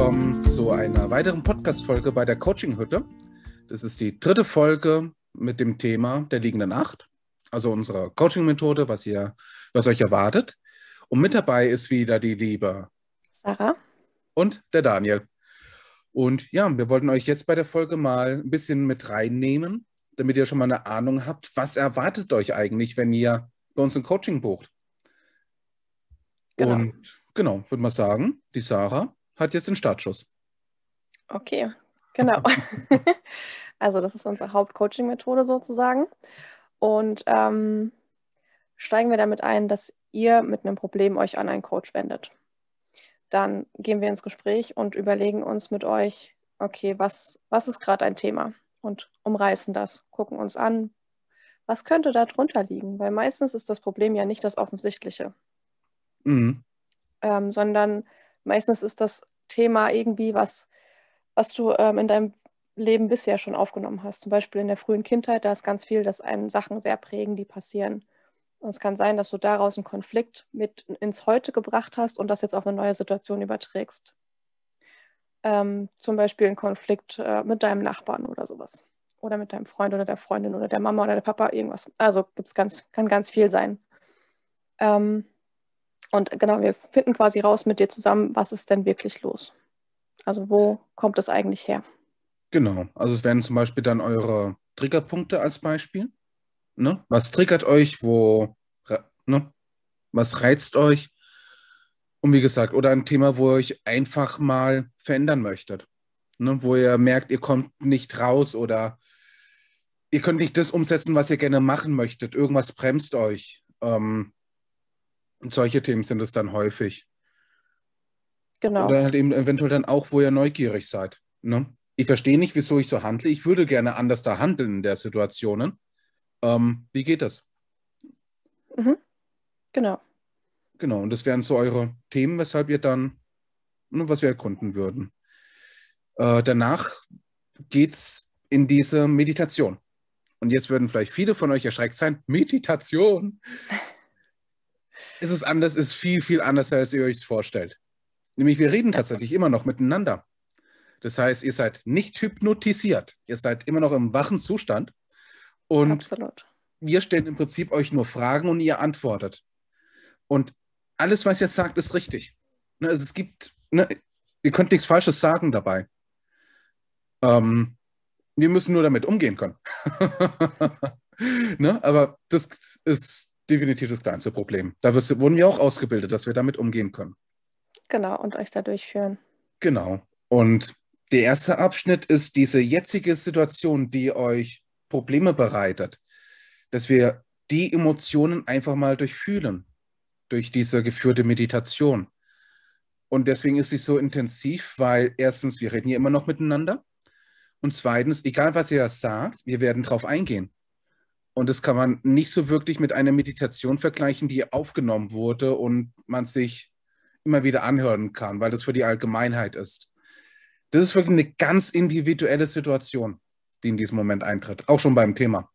willkommen zu einer weiteren Podcast-Folge bei der Coaching-Hütte. Das ist die dritte Folge mit dem Thema der liegenden Acht, also unserer Coaching-Methode, was, was euch erwartet. Und mit dabei ist wieder die liebe Sarah und der Daniel. Und ja, wir wollten euch jetzt bei der Folge mal ein bisschen mit reinnehmen, damit ihr schon mal eine Ahnung habt, was erwartet euch eigentlich, wenn ihr bei uns ein Coaching bucht. Genau. Und genau, würde man sagen, die Sarah hat jetzt den Startschuss. Okay, genau. also das ist unsere Hauptcoaching-Methode sozusagen. Und ähm, steigen wir damit ein, dass ihr mit einem Problem euch an einen Coach wendet. Dann gehen wir ins Gespräch und überlegen uns mit euch, okay, was, was ist gerade ein Thema? Und umreißen das, gucken uns an, was könnte da drunter liegen? Weil meistens ist das Problem ja nicht das Offensichtliche, mhm. ähm, sondern meistens ist das Thema irgendwie was, was du ähm, in deinem Leben bisher schon aufgenommen hast. Zum Beispiel in der frühen Kindheit, da ist ganz viel, dass einen Sachen sehr prägen, die passieren. Und es kann sein, dass du daraus einen Konflikt mit ins Heute gebracht hast und das jetzt auf eine neue Situation überträgst. Ähm, zum Beispiel ein Konflikt äh, mit deinem Nachbarn oder sowas. Oder mit deinem Freund oder der Freundin oder der Mama oder der Papa, irgendwas. Also gibt's ganz, kann ganz viel sein. Ähm, und genau, wir finden quasi raus mit dir zusammen, was ist denn wirklich los? Also wo kommt es eigentlich her? Genau, also es wären zum Beispiel dann eure Triggerpunkte als Beispiel. Ne? Was triggert euch? Wo, ne? Was reizt euch? Und wie gesagt, oder ein Thema, wo ihr euch einfach mal verändern möchtet. Ne? Wo ihr merkt, ihr kommt nicht raus oder ihr könnt nicht das umsetzen, was ihr gerne machen möchtet. Irgendwas bremst euch. Ähm, und solche Themen sind es dann häufig. Genau. Oder halt eben eventuell dann auch, wo ihr neugierig seid. Ne? Ich verstehe nicht, wieso ich so handle. Ich würde gerne anders da handeln in der Situationen. Ähm, wie geht das? Mhm. Genau. Genau, und das wären so eure Themen, weshalb ihr dann, ne, was wir erkunden würden. Äh, danach geht es in diese Meditation. Und jetzt würden vielleicht viele von euch erschreckt sein. Meditation. es ist anders, es ist viel, viel anders, als ihr euch es vorstellt. Nämlich, wir reden tatsächlich immer noch miteinander. Das heißt, ihr seid nicht hypnotisiert. Ihr seid immer noch im wachen Zustand. Und Absolut. wir stellen im Prinzip euch nur Fragen und ihr antwortet. Und alles, was ihr sagt, ist richtig. Ne, also es gibt, ne, ihr könnt nichts Falsches sagen dabei. Ähm, wir müssen nur damit umgehen können. ne? Aber das ist definitiv das kleinste Problem. Da wurden wir auch ausgebildet, dass wir damit umgehen können. Genau, und euch da durchführen. Genau. Und der erste Abschnitt ist diese jetzige Situation, die euch Probleme bereitet, dass wir die Emotionen einfach mal durchfühlen, durch diese geführte Meditation. Und deswegen ist sie so intensiv, weil erstens, wir reden hier immer noch miteinander. Und zweitens, egal was ihr sagt, wir werden darauf eingehen. Und das kann man nicht so wirklich mit einer Meditation vergleichen, die aufgenommen wurde und man sich immer wieder anhören kann, weil das für die Allgemeinheit ist. Das ist wirklich eine ganz individuelle Situation die in diesem Moment eintritt, auch schon beim Thema.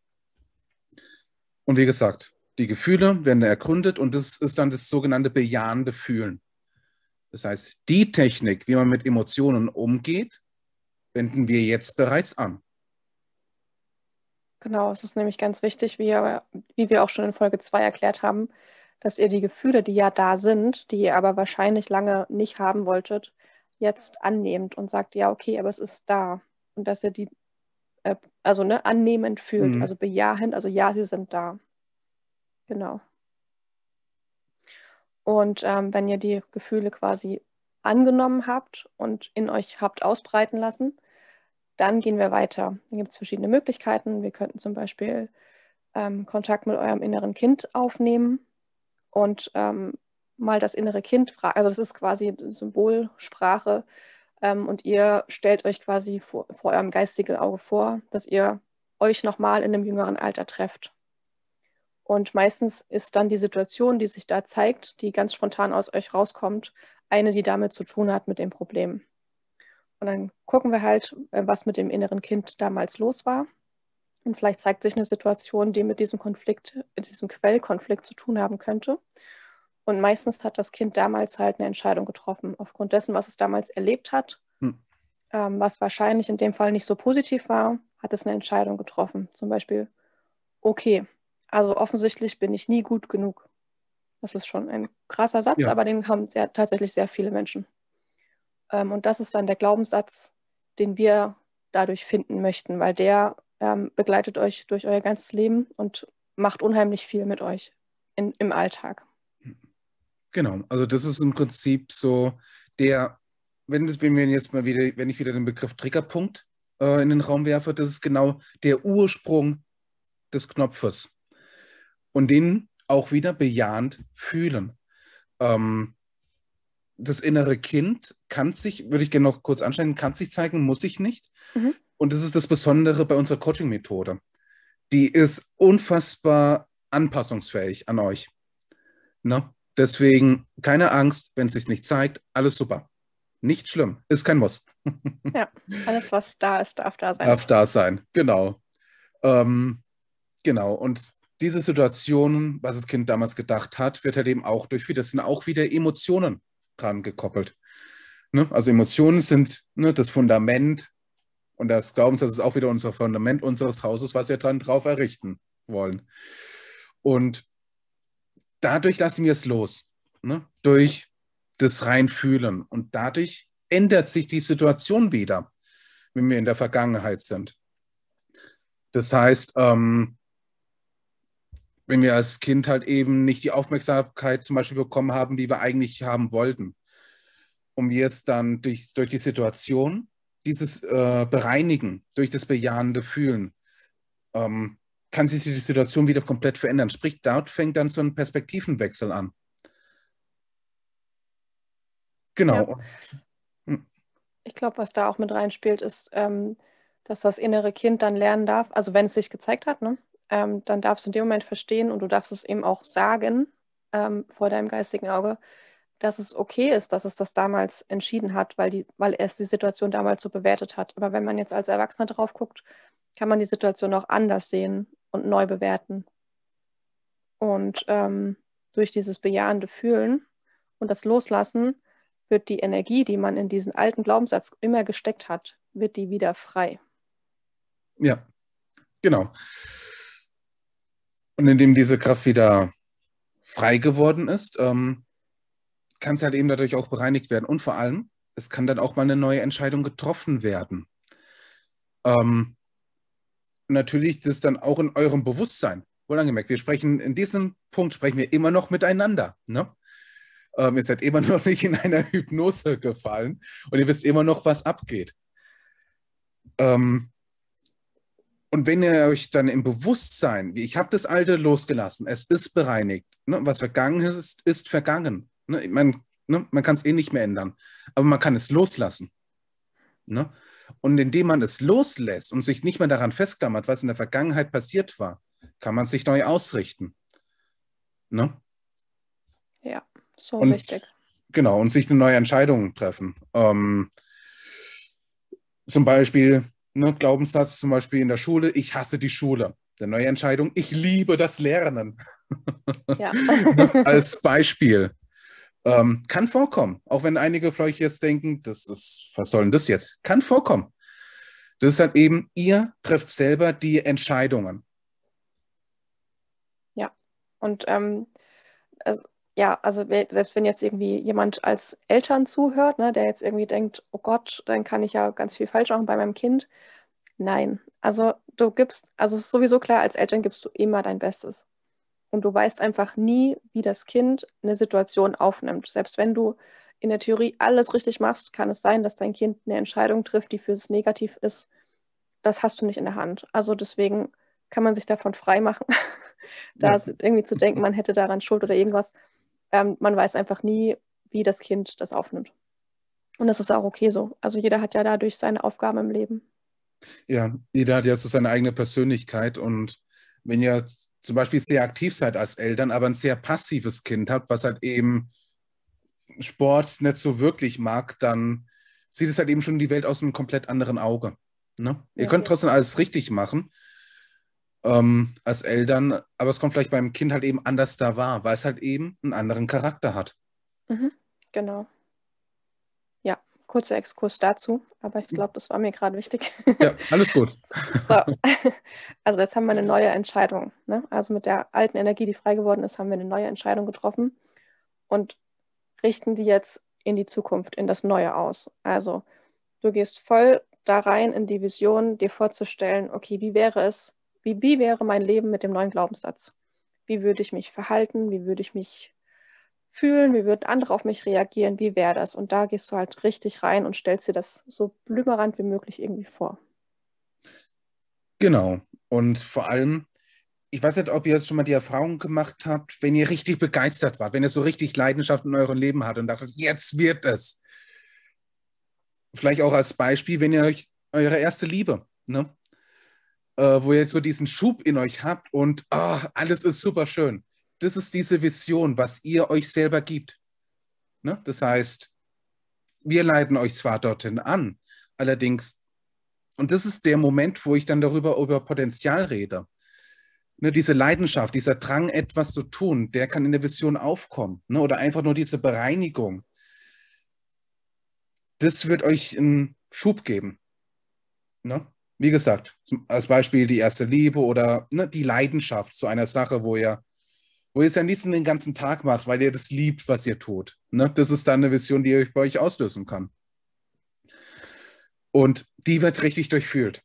Und wie gesagt, die Gefühle werden ergründet und das ist dann das sogenannte bejahende Fühlen. Das heißt, die Technik, wie man mit Emotionen umgeht, wenden wir jetzt bereits an. Genau, es ist nämlich ganz wichtig, wie, wie wir auch schon in Folge 2 erklärt haben, dass ihr die Gefühle, die ja da sind, die ihr aber wahrscheinlich lange nicht haben wolltet, jetzt annehmt und sagt, ja, okay, aber es ist da. Und dass ihr die äh, also ne, annehmend fühlt, mhm. also bejahend, also ja, sie sind da. Genau. Und ähm, wenn ihr die Gefühle quasi angenommen habt und in euch habt ausbreiten lassen, dann gehen wir weiter. Dann gibt es verschiedene Möglichkeiten. Wir könnten zum Beispiel ähm, Kontakt mit eurem inneren Kind aufnehmen und ähm, mal das innere Kind fragen. Also das ist quasi Symbolsprache, ähm, und ihr stellt euch quasi vor, vor eurem geistigen Auge vor, dass ihr euch nochmal in einem jüngeren Alter trefft. Und meistens ist dann die Situation, die sich da zeigt, die ganz spontan aus euch rauskommt, eine, die damit zu tun hat mit dem Problem. Und dann gucken wir halt, äh, was mit dem inneren Kind damals los war. Und vielleicht zeigt sich eine Situation, die mit diesem Konflikt, mit diesem Quellkonflikt zu tun haben könnte. Und meistens hat das Kind damals halt eine Entscheidung getroffen, aufgrund dessen, was es damals erlebt hat, hm. ähm, was wahrscheinlich in dem Fall nicht so positiv war, hat es eine Entscheidung getroffen. Zum Beispiel, okay, also offensichtlich bin ich nie gut genug. Das ist schon ein krasser Satz, ja. aber den haben sehr, tatsächlich sehr viele Menschen. Ähm, und das ist dann der Glaubenssatz, den wir dadurch finden möchten, weil der ähm, begleitet euch durch euer ganzes Leben und macht unheimlich viel mit euch in, im Alltag. Genau, also das ist im Prinzip so der, wenn, das, wenn wir jetzt mal wieder, wenn ich wieder den Begriff Triggerpunkt äh, in den Raum werfe, das ist genau der Ursprung des Knopfes. Und den auch wieder bejahend fühlen. Ähm, das innere Kind kann sich, würde ich gerne noch kurz anstellen, kann sich zeigen, muss sich nicht. Mhm. Und das ist das Besondere bei unserer Coaching-Methode. Die ist unfassbar anpassungsfähig an euch. Ne? Deswegen keine Angst, wenn es sich nicht zeigt, alles super. Nicht schlimm, ist kein Muss. ja, alles, was da ist, darf da sein. Darf da sein, genau. Ähm, genau, und diese Situation, was das Kind damals gedacht hat, wird halt eben auch durch Das sind auch wieder Emotionen dran gekoppelt. Ne? Also Emotionen sind ne, das Fundament und das Glaubenssatz ist auch wieder unser Fundament unseres Hauses, was wir dran drauf errichten wollen. Und dadurch lassen wir es los. Ne? Durch das Reinfühlen. Und dadurch ändert sich die Situation wieder, wenn wir in der Vergangenheit sind. Das heißt, ähm, wenn wir als Kind halt eben nicht die Aufmerksamkeit zum Beispiel bekommen haben, die wir eigentlich haben wollten. Und wir es dann durch, durch die Situation, dieses äh, Bereinigen, durch das bejahende Fühlen, ähm, kann sich die Situation wieder komplett verändern. Sprich, dort fängt dann so ein Perspektivenwechsel an. Genau. Ja. Hm. Ich glaube, was da auch mit reinspielt, ist, ähm, dass das innere Kind dann lernen darf, also wenn es sich gezeigt hat, ne, ähm, dann darfst du in dem Moment verstehen und du darfst es eben auch sagen ähm, vor deinem geistigen Auge, dass es okay ist, dass es das damals entschieden hat, weil, die, weil es die Situation damals so bewertet hat. Aber wenn man jetzt als Erwachsener drauf guckt, kann man die Situation auch anders sehen und neu bewerten. Und ähm, durch dieses bejahende Fühlen und das Loslassen wird die Energie, die man in diesen alten Glaubenssatz immer gesteckt hat, wird die wieder frei. Ja, genau. Und indem diese Kraft wieder frei geworden ist, ähm, kann es halt eben dadurch auch bereinigt werden. Und vor allem, es kann dann auch mal eine neue Entscheidung getroffen werden. Ähm, natürlich das dann auch in eurem Bewusstsein. Wohlangemerkt, wir sprechen in diesem Punkt sprechen wir immer noch miteinander. Ne? Ähm, ihr seid immer noch nicht in einer Hypnose gefallen und ihr wisst immer noch, was abgeht. Ähm, und wenn ihr euch dann im Bewusstsein, wie ich habe das Alte losgelassen, es ist bereinigt, ne? was vergangen ist, ist vergangen. Ne? Man, ne? man kann es eh nicht mehr ändern, aber man kann es loslassen. Ne? Und indem man es loslässt und sich nicht mehr daran festklammert, was in der Vergangenheit passiert war, kann man sich neu ausrichten. Ne? Ja, so und, richtig. Genau, und sich eine neue Entscheidung treffen. Ähm, zum Beispiel, ne, Glaubenssatz zum Beispiel in der Schule, ich hasse die Schule. Der neue Entscheidung, ich liebe das Lernen. Ja. Als Beispiel. Ähm, kann vorkommen, auch wenn einige vielleicht jetzt denken, das ist, was soll denn das jetzt? Kann vorkommen. Das ist halt eben, ihr trefft selber die Entscheidungen. Ja, und ähm, also, ja, also selbst wenn jetzt irgendwie jemand als Eltern zuhört, ne, der jetzt irgendwie denkt, oh Gott, dann kann ich ja ganz viel falsch machen bei meinem Kind. Nein, also du gibst, also es ist sowieso klar, als Eltern gibst du immer dein Bestes. Und du weißt einfach nie, wie das Kind eine Situation aufnimmt. Selbst wenn du in der Theorie alles richtig machst, kann es sein, dass dein Kind eine Entscheidung trifft, die für es negativ ist. Das hast du nicht in der Hand. Also deswegen kann man sich davon frei machen, da ja. irgendwie zu denken, man hätte daran Schuld oder irgendwas. Ähm, man weiß einfach nie, wie das Kind das aufnimmt. Und das ist auch okay so. Also jeder hat ja dadurch seine Aufgaben im Leben. Ja, jeder hat ja so seine eigene Persönlichkeit und wenn ihr zum Beispiel sehr aktiv seid als Eltern, aber ein sehr passives Kind habt, was halt eben Sport nicht so wirklich mag, dann sieht es halt eben schon die Welt aus einem komplett anderen Auge. Ne? Ja, ihr könnt trotzdem alles richtig machen. Ähm, als Eltern, aber es kommt vielleicht beim Kind halt eben anders da wahr, weil es halt eben einen anderen Charakter hat. Mhm, genau. Ja, kurzer Exkurs dazu, aber ich glaube, das war mir gerade wichtig. Ja, alles gut. so. Also jetzt haben wir eine neue Entscheidung. Ne? Also mit der alten Energie, die frei geworden ist, haben wir eine neue Entscheidung getroffen und richten die jetzt in die Zukunft, in das Neue aus. Also du gehst voll da rein in die Vision, dir vorzustellen, okay, wie wäre es, wie, wie wäre mein Leben mit dem neuen Glaubenssatz? Wie würde ich mich verhalten? Wie würde ich mich fühlen? Wie würden andere auf mich reagieren? Wie wäre das? Und da gehst du halt richtig rein und stellst dir das so blümerant wie möglich irgendwie vor. Genau. Und vor allem, ich weiß nicht, ob ihr jetzt schon mal die Erfahrung gemacht habt, wenn ihr richtig begeistert wart, wenn ihr so richtig Leidenschaft in eurem Leben hattet und dachtet, jetzt wird es. Vielleicht auch als Beispiel, wenn ihr euch eure erste Liebe, ne? Äh, wo ihr jetzt so diesen Schub in euch habt und oh, alles ist super schön. Das ist diese Vision, was ihr euch selber gibt. Ne? Das heißt, wir leiten euch zwar dorthin an, allerdings, und das ist der Moment, wo ich dann darüber über Potenzial rede. Ne, diese Leidenschaft, dieser Drang, etwas zu tun, der kann in der Vision aufkommen. Ne? Oder einfach nur diese Bereinigung. Das wird euch einen Schub geben. Ne? Wie gesagt, als Beispiel die erste Liebe oder ne, die Leidenschaft zu einer Sache, wo ihr, wo ihr es am liebsten den ganzen Tag macht, weil ihr das liebt, was ihr tut. Ne? Das ist dann eine Vision, die euch bei euch auslösen kann. Und die wird richtig durchfühlt.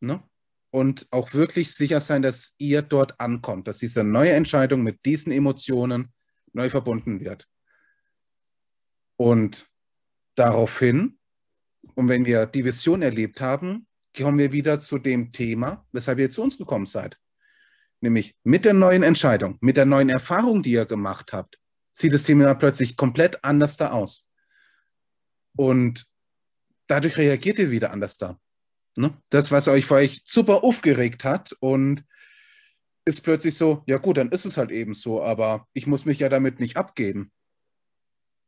Ne? Und auch wirklich sicher sein, dass ihr dort ankommt, dass diese neue Entscheidung mit diesen Emotionen neu verbunden wird. Und daraufhin, und wenn wir die Vision erlebt haben, kommen wir wieder zu dem Thema, weshalb ihr zu uns gekommen seid. Nämlich mit der neuen Entscheidung, mit der neuen Erfahrung, die ihr gemacht habt, sieht das Thema plötzlich komplett anders da aus. Und dadurch reagiert ihr wieder anders da. Ne? Das, was euch vor euch super aufgeregt hat und ist plötzlich so, ja gut, dann ist es halt eben so, aber ich muss mich ja damit nicht abgeben.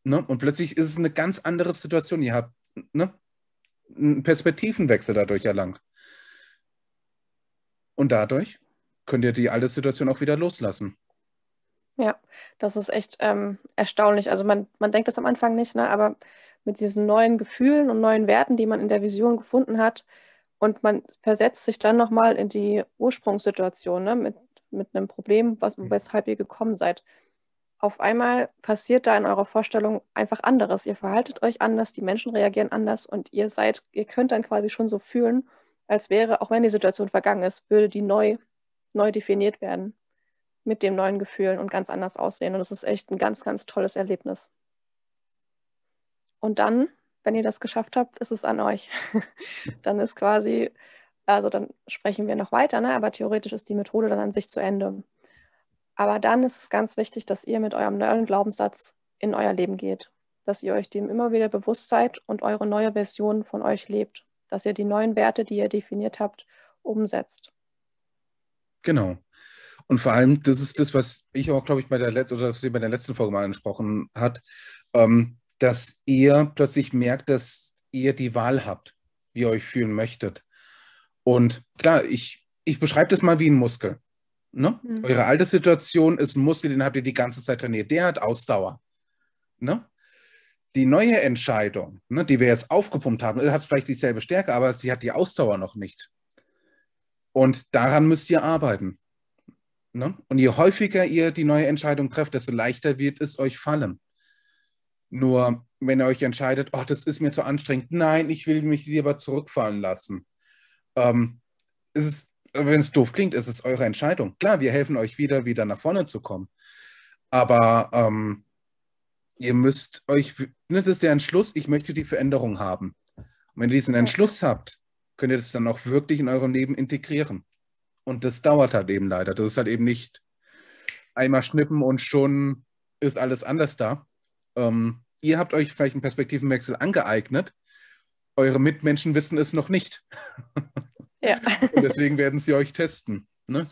Ne? Und plötzlich ist es eine ganz andere Situation. Ihr habt, ne? Einen Perspektivenwechsel dadurch erlangt. Und dadurch könnt ihr die alte Situation auch wieder loslassen. Ja, das ist echt ähm, erstaunlich. Also man, man denkt das am Anfang nicht, ne? aber mit diesen neuen Gefühlen und neuen Werten, die man in der Vision gefunden hat, und man versetzt sich dann nochmal in die Ursprungssituation ne? mit, mit einem Problem, was, weshalb ihr gekommen seid auf einmal passiert da in eurer Vorstellung einfach anderes. Ihr verhaltet euch anders, die Menschen reagieren anders und ihr seid, ihr könnt dann quasi schon so fühlen, als wäre, auch wenn die Situation vergangen ist, würde die neu, neu definiert werden mit dem neuen Gefühl und ganz anders aussehen. Und das ist echt ein ganz, ganz tolles Erlebnis. Und dann, wenn ihr das geschafft habt, ist es an euch. dann ist quasi, also dann sprechen wir noch weiter, ne? aber theoretisch ist die Methode dann an sich zu Ende. Aber dann ist es ganz wichtig, dass ihr mit eurem neuen Glaubenssatz in euer Leben geht, dass ihr euch dem immer wieder bewusst seid und eure neue Version von euch lebt, dass ihr die neuen Werte, die ihr definiert habt, umsetzt. Genau. Und vor allem, das ist das, was ich auch, glaube ich, bei der letzten oder was bei der letzten Folge mal angesprochen hat, ähm, dass ihr plötzlich merkt, dass ihr die Wahl habt, wie ihr euch fühlen möchtet. Und klar, ich, ich beschreibe das mal wie ein Muskel. Ne? Mhm. Eure alte Situation ist ein Muskel, den habt ihr die ganze Zeit trainiert. Der hat Ausdauer. Ne? Die neue Entscheidung, ne, die wir jetzt aufgepumpt haben, hat vielleicht dieselbe Stärke, aber sie hat die Ausdauer noch nicht. Und daran müsst ihr arbeiten. Ne? Und je häufiger ihr die neue Entscheidung trefft, desto leichter wird es euch fallen. Nur wenn ihr euch entscheidet, oh, das ist mir zu anstrengend, nein, ich will mich lieber zurückfallen lassen, ähm, ist es wenn es doof klingt, ist es eure Entscheidung. Klar, wir helfen euch wieder, wieder nach vorne zu kommen. Aber ähm, ihr müsst euch, ne, das ist der Entschluss, ich möchte die Veränderung haben. Und wenn ihr diesen Entschluss habt, könnt ihr das dann auch wirklich in eurem Leben integrieren. Und das dauert halt eben leider. Das ist halt eben nicht einmal schnippen und schon ist alles anders da. Ähm, ihr habt euch vielleicht einen Perspektivenwechsel angeeignet. Eure Mitmenschen wissen es noch nicht. Ja. Und deswegen werden sie euch testen. Ne?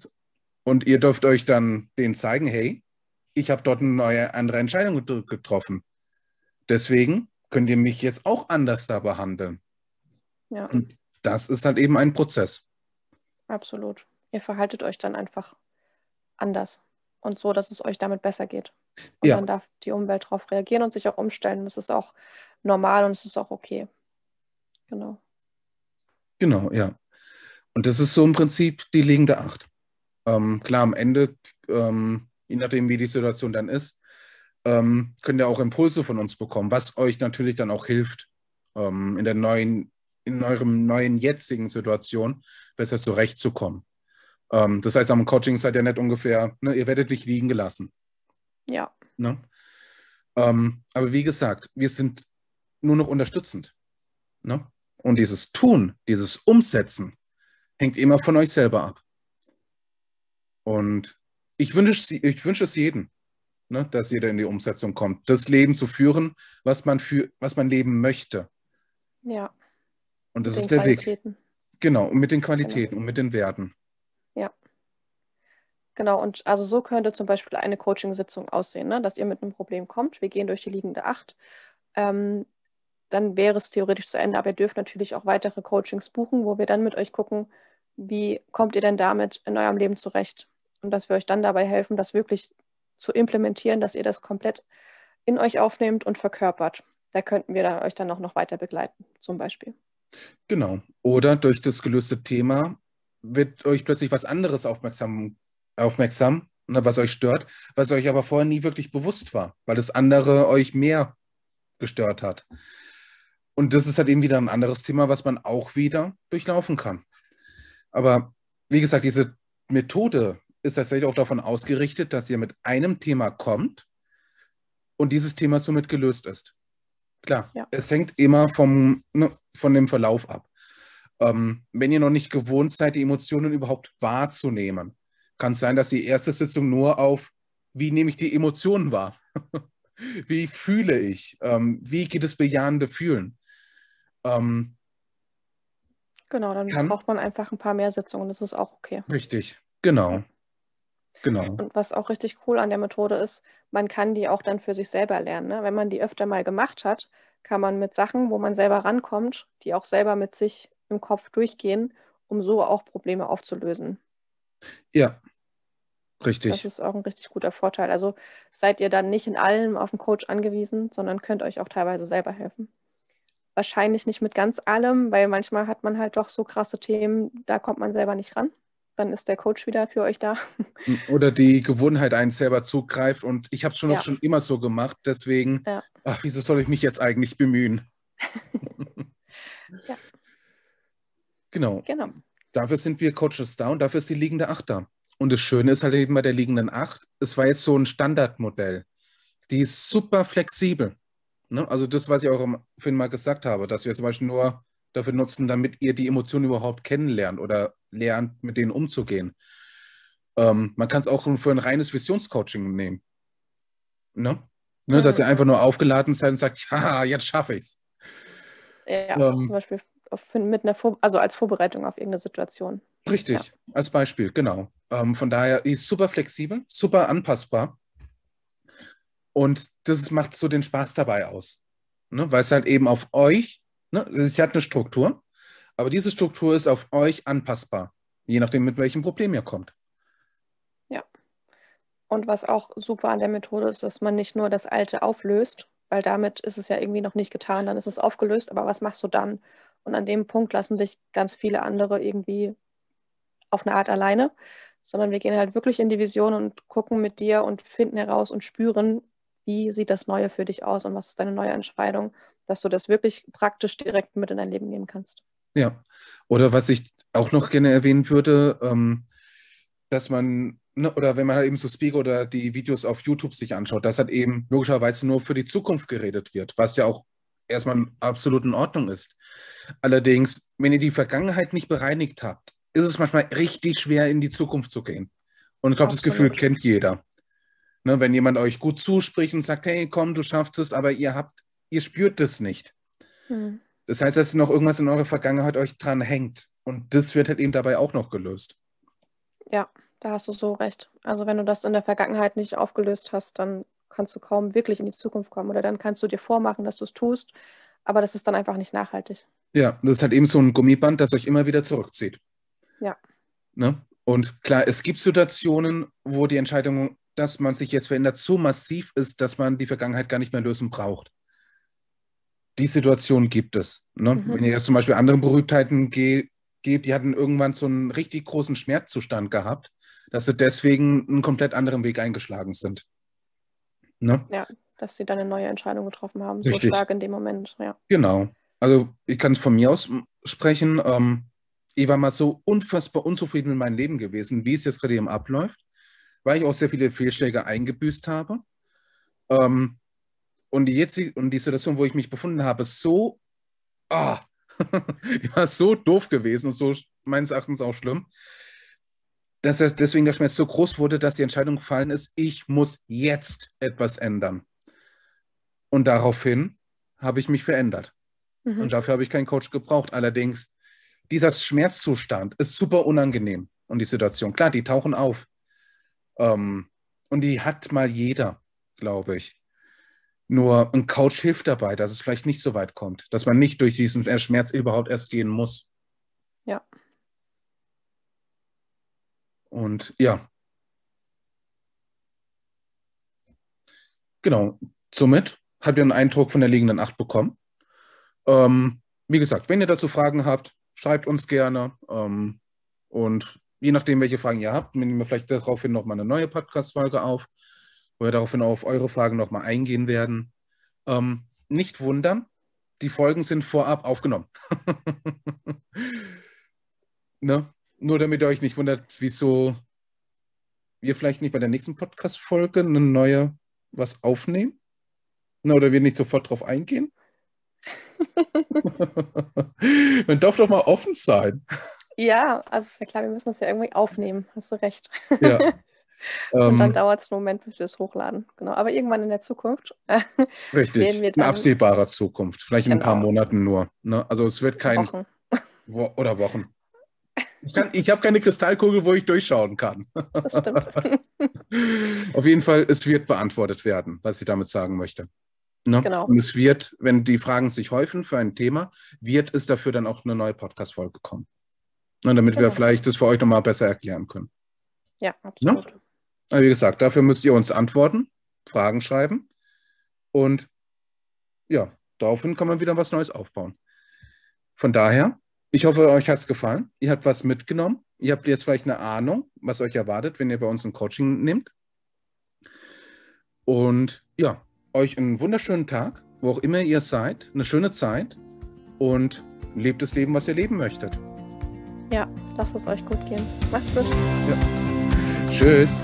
Und ihr dürft euch dann denen zeigen, hey, ich habe dort eine neue, andere Entscheidung getroffen. Deswegen könnt ihr mich jetzt auch anders da behandeln. Ja. Und das ist halt eben ein Prozess. Absolut. ihr verhaltet euch dann einfach anders und so, dass es euch damit besser geht. Und Ja. dann darf die Umwelt darauf reagieren und sich auch umstellen. Das ist auch normal und es ist auch okay. Genau. Genau, ja. Und das ist so im Prinzip die liegende Acht. Ähm, klar, am Ende, ähm, je nachdem, wie die Situation dann ist, ähm, könnt ihr auch Impulse von uns bekommen, was euch natürlich dann auch hilft, ähm, in der neuen, in eurem neuen jetzigen Situation besser zurechtzukommen. Ähm, das heißt, am Coaching seid ihr nicht ungefähr, ne, ihr werdet nicht liegen gelassen. Ja, Ne? Ähm, aber wie gesagt, wir sind nur noch unterstützend. Ne? Und dieses Tun, dieses Umsetzen, hängt immer von euch selber ab. Und ich wünsche es, ich wünsche es jedem, ne, dass jeder in die Umsetzung kommt, das Leben zu führen, was man, für, was man leben möchte. ja. Und das ist der Weg. Qualitäten. Genau, und mit den Qualitäten und mit den Werten. Genau, und also so könnte zum Beispiel eine Coaching-Sitzung aussehen, ne? dass ihr mit einem Problem kommt, wir gehen durch die liegende Acht, ähm, dann wäre es theoretisch zu Ende, aber ihr dürft natürlich auch weitere Coachings buchen, wo wir dann mit euch gucken, wie kommt ihr denn damit in eurem Leben zurecht und dass wir euch dann dabei helfen, das wirklich zu implementieren, dass ihr das komplett in euch aufnehmt und verkörpert. Da könnten wir dann, euch dann auch noch weiter begleiten, zum Beispiel. Genau. Oder durch das gelöste Thema wird euch plötzlich was anderes aufmerksam, aufmerksam, ne, was euch stört, was euch aber vorher nie wirklich bewusst war, weil das andere euch mehr gestört hat. Und das ist halt eben wieder ein anderes Thema, was man auch wieder durchlaufen kann. Aber wie gesagt, diese Methode ist tatsächlich auch davon ausgerichtet, dass ihr mit einem Thema kommt und dieses Thema somit gelöst ist. Klar, Ja. es hängt immer vom, ne, von dem Verlauf ab. Ähm, wenn ihr noch nicht gewohnt seid, die Emotionen überhaupt wahrzunehmen, kann es sein, dass die erste Sitzung nur auf, wie nehme ich die Emotionen wahr? wie fühle ich? Ähm, wie geht es bejahende Fühlen? Ähm, Genau, dann Kann- braucht man einfach ein paar mehr Sitzungen, das ist auch okay. richtig, genau. Genau. Und was auch richtig cool an der Methode ist, man kann die auch dann für sich selber lernen. Ne? Wenn man die öfter mal gemacht hat, kann man mit Sachen, wo man selber rankommt, die auch selber mit sich im Kopf durchgehen, um so auch Probleme aufzulösen. Ja, Das richtig. ist auch ein richtig guter Vorteil. Also seid ihr dann nicht in allem auf den Coach angewiesen, sondern könnt euch auch teilweise selber helfen. Wahrscheinlich nicht mit ganz allem, weil manchmal hat man halt doch so krasse Themen, da kommt man selber nicht ran. Dann ist der Coach wieder für euch da. Oder die Gewohnheit einen selber zugreift und ich habe es schon, Ja. auch schon immer so gemacht, deswegen, Ja. ach, wieso soll ich mich jetzt eigentlich bemühen? Ja. Genau. Genau. Dafür sind wir Coaches da und dafür ist die liegende Acht da. Und das Schöne ist halt eben bei der liegenden Acht, es war jetzt so ein Standardmodell. Die ist super flexibel. Ne? Also das, was ich auch am- vorhin mal gesagt habe, dass wir zum Beispiel nur dafür nutzen, damit ihr die Emotionen überhaupt kennenlernt oder lernt, mit denen umzugehen. Ähm, man kann es auch für ein reines Visionscoaching nehmen. Ne? Ne, dass Mhm. ihr einfach nur aufgeladen seid und sagt, ja, jetzt schaffe ich es. Ja, Ähm, zum Beispiel auf, mit einer Vor also als Vorbereitung auf irgendeine Situation. Richtig, als Beispiel, genau. Ähm, von daher die ist super flexibel, super anpassbar. Und das macht so den Spaß dabei aus. Ne? Weil es halt eben auf euch, ne? sie hat eine Struktur, aber diese Struktur ist auf euch anpassbar, je nachdem, mit welchem Problem ihr kommt. Und was auch super an der Methode ist, dass man nicht nur das Alte auflöst, weil damit ist es ja irgendwie noch nicht getan, dann ist es aufgelöst, aber was machst du dann? Und an dem Punkt lassen dich ganz viele andere irgendwie auf eine Art alleine, sondern wir gehen halt wirklich in die Vision und gucken mit dir und finden heraus und spüren, wie sieht das Neue für dich aus und was ist deine neue Entscheidung, dass du das wirklich praktisch direkt mit in dein Leben nehmen kannst. Ja. Oder was ich auch noch gerne erwähnen würde, ähm, dass man, ne, oder wenn man halt eben so Speaker oder die Videos auf YouTube sich anschaut, dass halt eben logischerweise nur für die Zukunft geredet wird, was ja auch erstmal absolut in Ordnung ist. Allerdings, wenn ihr die Vergangenheit nicht bereinigt habt, ist es manchmal richtig schwer, in die Zukunft zu gehen. Und ich glaube, das. Gefühl kennt jeder. Ne, wenn jemand euch gut zuspricht und sagt, hey, komm, du schaffst es, aber ihr habt, ihr spürt das nicht. Hm. Das heißt, dass noch irgendwas in eurer Vergangenheit euch dran hängt. Und das wird halt eben dabei auch noch gelöst. Ja, da hast du so recht. Also wenn du das in der Vergangenheit nicht aufgelöst hast, dann kannst du kaum wirklich in die Zukunft kommen. Oder dann kannst du dir vormachen, dass du es tust, aber das ist dann einfach nicht nachhaltig. Ja, das ist halt eben so ein Gummiband, das euch immer wieder zurückzieht. Ja. Ne? Und klar, es gibt Situationen, wo die Entscheidung, dass man sich jetzt verändert, so massiv ist, dass man die Vergangenheit gar nicht mehr lösen braucht. Die Situation gibt es. Ne? Mhm. Wenn ihr jetzt zum Beispiel anderen Berühmtheiten gebt, die hatten irgendwann so einen richtig großen Schmerzzustand gehabt, dass sie deswegen einen komplett anderen Weg eingeschlagen sind. Ne? Ja, dass sie dann eine neue Entscheidung getroffen haben, Richtig. so stark in dem Moment. Ja. Genau. Also ich kann es von mir aus sprechen. Ähm, ich war mal so unfassbar unzufrieden mit meinem Leben gewesen, wie es jetzt gerade eben abläuft, weil ich auch sehr viele Fehlschläge eingebüßt habe. Ähm, und, die jetzige, und die Situation, wo ich mich befunden habe, so, ah, war so doof gewesen und so meines Erachtens auch schlimm, dass er deswegen der Schmerz so groß wurde, dass die Entscheidung gefallen ist, ich muss jetzt etwas ändern. Und daraufhin habe ich mich verändert. Mhm. Und dafür habe ich keinen Coach gebraucht. Allerdings, dieser Schmerzzustand ist super unangenehm und die Situation. Klar, die tauchen auf. Ähm, und die hat mal jeder, glaube ich. Nur ein Coach hilft dabei, dass es vielleicht nicht so weit kommt, dass man nicht durch diesen Schmerz überhaupt erst gehen muss. Ja. Und ja. Genau. Somit habt ihr einen Eindruck von der liegenden Acht bekommen. Ähm, wie gesagt, wenn ihr dazu Fragen habt, schreibt uns gerne. Ähm, und je nachdem, welche Fragen ihr habt, nehmen wir vielleicht daraufhin nochmal eine neue Podcast-Folge auf, wo wir daraufhin auf eure Fragen nochmal eingehen werden. Ähm, nicht wundern, die Folgen sind vorab aufgenommen. ne? Nur damit ihr euch nicht wundert, wieso wir vielleicht nicht bei der nächsten Podcast-Folge eine neue was aufnehmen. Oder wir nicht sofort drauf eingehen. Man darf doch mal offen sein. Ja, also ist ja klar, wir müssen das ja irgendwie aufnehmen. Hast du recht. Ja. Und dann ähm, dauert es einen Moment, bis wir es hochladen. Genau. Aber irgendwann in der Zukunft. richtig. in absehbarer Zukunft. Vielleicht in ein paar genau. Monaten nur. Ne? Also es wird kein. Wochen. Wo oder Wochen. Ich, ich habe keine Kristallkugel, wo ich durchschauen kann. Das stimmt. Auf jeden Fall, es wird beantwortet werden, was ich damit sagen möchte. Ne? Genau. Und es wird, wenn die Fragen sich häufen für ein Thema, wird es dafür dann auch eine neue Podcast-Folge kommen. Ne, damit genau. wir vielleicht das für euch nochmal besser erklären können. Ja, absolut. Ne? Aber wie gesagt, dafür müsst ihr uns antworten, Fragen schreiben und ja, daraufhin kann man wieder was Neues aufbauen. Von daher, ich hoffe, euch hat es gefallen. Ihr habt was mitgenommen. Ihr habt jetzt vielleicht eine Ahnung, was euch erwartet, wenn ihr bei uns ein Coaching nehmt. Und ja, euch einen wunderschönen Tag, wo auch immer ihr seid, eine schöne Zeit und lebt das Leben, was ihr leben möchtet. Ja, lasst es euch gut gehen. Macht's gut. Ja. Tschüss.